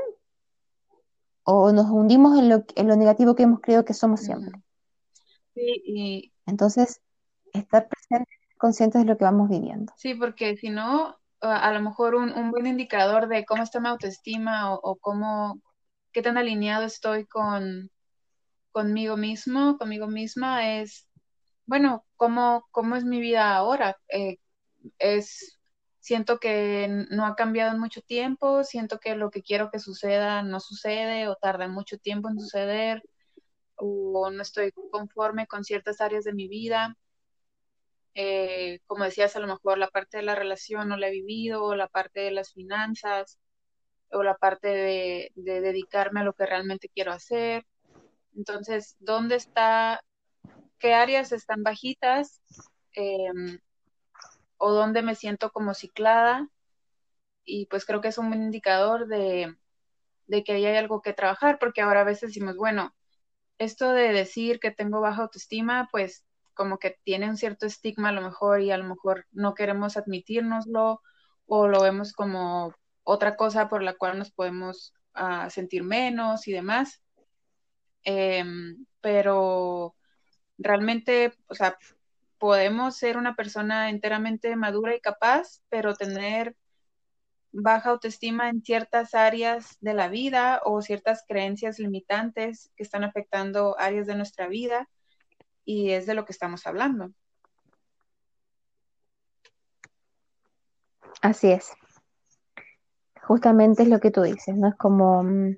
o nos hundimos en lo, en lo negativo que hemos creído que somos siempre. Sí, y entonces estar presentes, conscientes de lo que vamos viviendo. Sí, porque si no, a lo mejor un, buen indicador de cómo está mi autoestima o, cómo, qué tan alineado estoy con conmigo mismo, conmigo misma, es, bueno, cómo, cómo es mi vida ahora. Eh, es, siento que no ha cambiado en mucho tiempo, siento que lo que quiero que suceda no sucede o tarda mucho tiempo en suceder o no estoy conforme con ciertas áreas de mi vida. Eh, como decías, a lo mejor la parte de la relación no la he vivido, la parte de las finanzas, o la parte de, dedicarme a lo que realmente quiero hacer. Entonces, ¿dónde está, qué áreas están bajitas? Em, o dónde me siento como ciclada. Y pues creo que es un indicador de, de que ahí hay algo que trabajar, porque ahora a veces decimos, bueno, esto de decir que tengo baja autoestima, pues como que tiene un cierto estigma a lo mejor y a lo mejor no queremos admitirnoslo o lo vemos como otra cosa por la cual nos podemos ah, sentir menos y demás. Em, pero realmente, o sea, podemos ser una persona enteramente madura y capaz, pero tener baja autoestima en ciertas áreas de la vida o ciertas creencias limitantes que están afectando áreas de nuestra vida y es de lo que estamos hablando. Así es. Justamente es lo que tú dices, ¿no? Es como mm,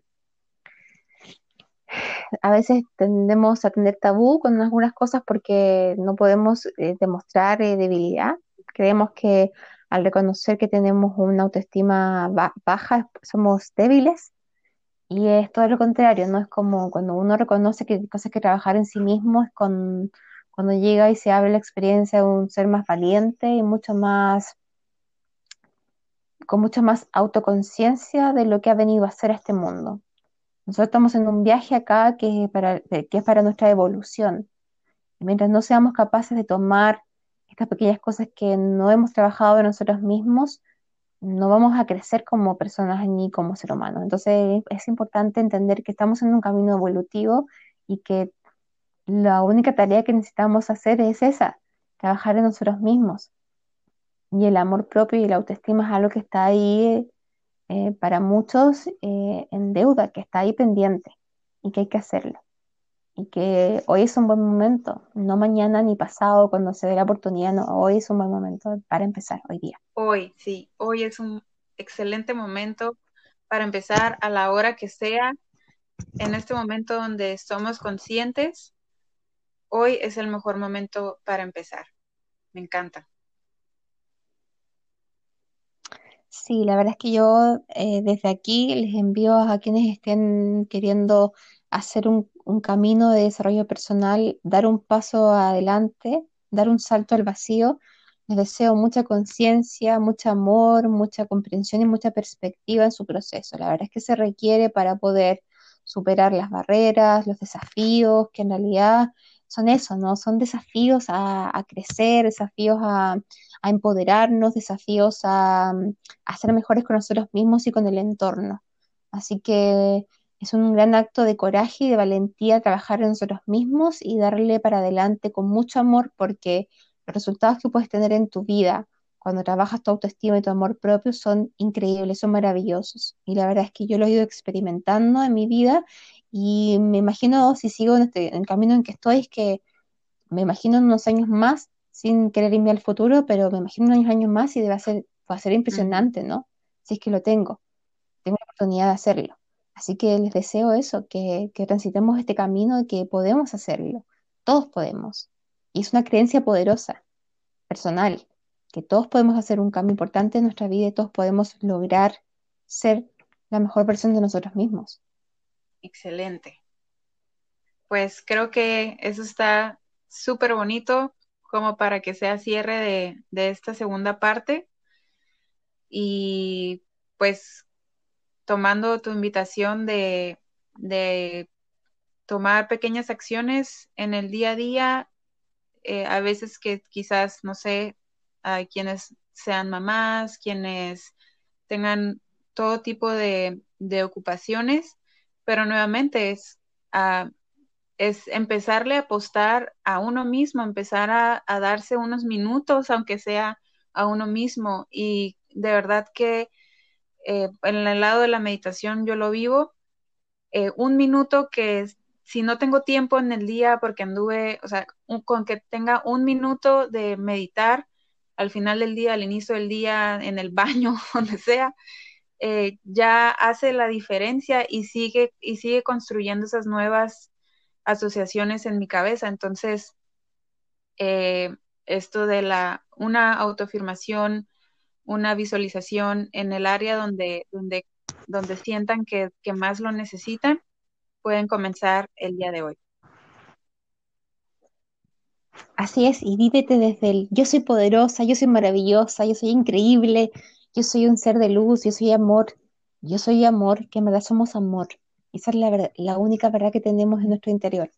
a veces tendemos a tener tabú con algunas cosas porque no podemos eh, demostrar eh, debilidad. Creemos que al reconocer que tenemos una autoestima baja, somos débiles. Y es todo lo contrario, ¿no? Es como cuando uno reconoce que hay cosas que trabajar en sí mismo, es con, cuando llega y se abre la experiencia de un ser más valiente y mucho más con mucha más autoconciencia de lo que ha venido a hacer a este mundo. Nosotros estamos en un viaje acá que, para, que es para nuestra evolución. mientras no seamos capaces de tomar estas pequeñas cosas que no hemos trabajado nosotros mismos, no vamos a crecer como personas ni como ser humano. Entonces es importante entender que estamos en un camino evolutivo y que la única tarea que necesitamos hacer es esa, trabajar en nosotros mismos. Y el amor propio y la autoestima es algo que está ahí eh, para muchos eh, en deuda, que está ahí pendiente y que hay que hacerlo. Y que hoy es un buen momento, no mañana ni pasado cuando se dé la oportunidad, no, hoy es un buen momento para empezar, hoy día. Hoy, sí, hoy es un excelente momento para empezar a la hora que sea, en este momento donde somos conscientes hoy es el mejor momento para empezar. Me encanta. Sí, la verdad es que yo eh, desde aquí les envío a quienes estén queriendo hacer un, un camino de desarrollo personal, dar un paso adelante, dar un salto al vacío. Les deseo mucha conciencia, mucho amor, mucha comprensión y mucha perspectiva en su proceso. La verdad es que se requiere para poder superar las barreras, los desafíos, que en realidad son eso, ¿no? Son desafíos a, crecer, desafíos a, empoderarnos, desafíos a, a, ser mejores con nosotros mismos y con el entorno. Así que es un gran acto de coraje y de valentía trabajar en nosotros mismos y darle para adelante con mucho amor porque los resultados que puedes tener en tu vida cuando trabajas tu autoestima y tu amor propio son increíbles, son maravillosos. Y la verdad es que yo lo he ido experimentando en mi vida y me imagino, si sigo en, este, en el camino en que estoy, es que me imagino en unos años más, sin querer irme al futuro, pero me imagino unos años más y debe ser, va a ser impresionante, ¿no? Si es que lo tengo, tengo la oportunidad de hacerlo. Así que les deseo eso, que, transitemos este camino que podemos hacerlo. Todos podemos. Y es una creencia poderosa, personal, que todos podemos hacer un cambio importante en nuestra vida y todos podemos lograr ser la mejor versión de nosotros mismos. Excelente. Pues creo que eso está súper bonito como para que sea cierre de, esta segunda parte. Y pues tomando tu invitación de, de tomar pequeñas acciones en el día a día, eh, a veces que quizás, no sé, hay quienes sean mamás, quienes tengan todo tipo de, ocupaciones, pero nuevamente es, uh, es empezarle a apostar a uno mismo, empezar a, a, darse unos minutos, aunque sea a uno mismo. Y de verdad que eh, en el lado de la meditación yo lo vivo, eh, un minuto que si no tengo tiempo en el día porque anduve, o sea, con que tenga un minuto de meditar al final del día, al inicio del día, en el baño, donde sea, eh, ya hace la diferencia y sigue, y sigue construyendo esas nuevas asociaciones en mi cabeza. Entonces, eh, esto de la, una autoafirmación, una visualización en el área donde, donde, donde sientan que, que más lo necesitan, pueden comenzar el día de hoy. Así es, y vívete desde el yo soy poderosa, yo soy maravillosa, yo soy increíble, yo soy un ser de luz, yo soy amor, yo soy amor, que en verdad somos amor. Esa es la, la única verdad que tenemos en nuestro interior.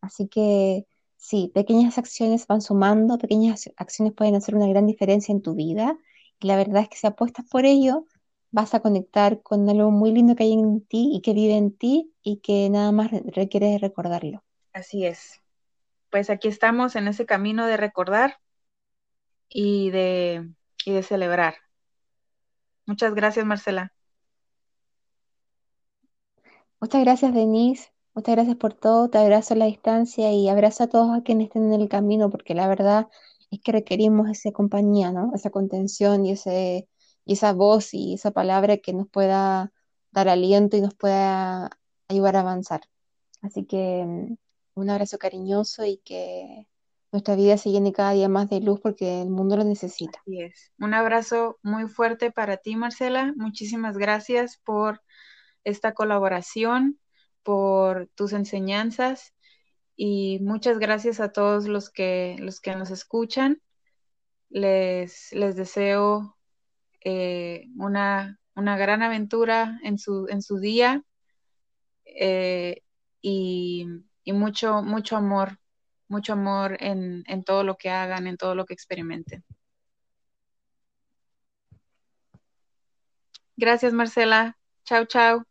Así que sí, pequeñas acciones van sumando, pequeñas acciones pueden hacer una gran diferencia en tu vida. Y la verdad es que si apuestas por ello, vas a conectar con algo muy lindo que hay en ti y que vive en ti y que nada más requiere recordarlo. Así es. Pues aquí estamos en ese camino de recordar y de, y de celebrar. Muchas gracias, Marcela. Muchas gracias, Denise. Muchas gracias por todo. Te abrazo a la distancia y abrazo a todos a quienes estén en el camino, porque la verdad es que requerimos esa compañía, ¿no? Esa contención y, ese, y esa voz y esa palabra que nos pueda dar aliento y nos pueda ayudar a avanzar. Así que mm, un abrazo cariñoso y que nuestra vida se llene cada día más de luz porque el mundo lo necesita. Así es. Un abrazo muy fuerte para ti, Marcela. Muchísimas gracias por esta colaboración, por tus enseñanzas y muchas gracias a todos los que, los que nos escuchan. Les, les deseo eh, una, una, gran aventura en su, en su día eh, y, y, mucho, mucho amor, mucho amor en, en todo lo que hagan, en todo lo que experimenten. Gracias, Marcela. Chao, chao.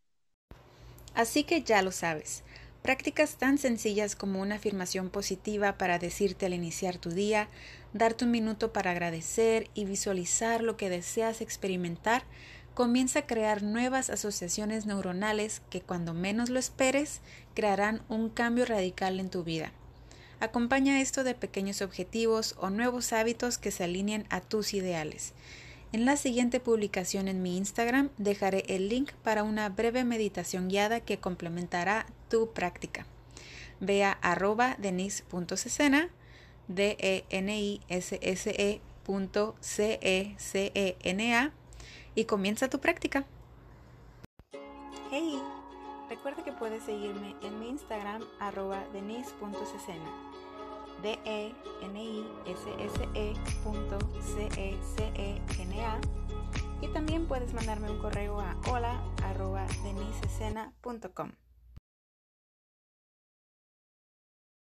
Así que ya lo sabes. Prácticas tan sencillas como una afirmación positiva para decirte al iniciar tu día, darte un minuto para agradecer y visualizar lo que deseas experimentar, comienza a crear nuevas asociaciones neuronales que cuando menos lo esperes crearán un cambio radical en tu vida. Acompaña esto de pequeños objetivos o nuevos hábitos que se alineen a tus ideales. En la siguiente publicación en mi Instagram dejaré el link para una breve meditación guiada que complementará tu práctica. Ve a arroba denise.cecena, d e n i s s e c e c e n a y comienza tu práctica. Hey, recuerda que puedes seguirme en mi Instagram arroba denise.cecena d e n i s s e c e c e n a y también puedes mandarme un correo a hola arroba denisescena.com.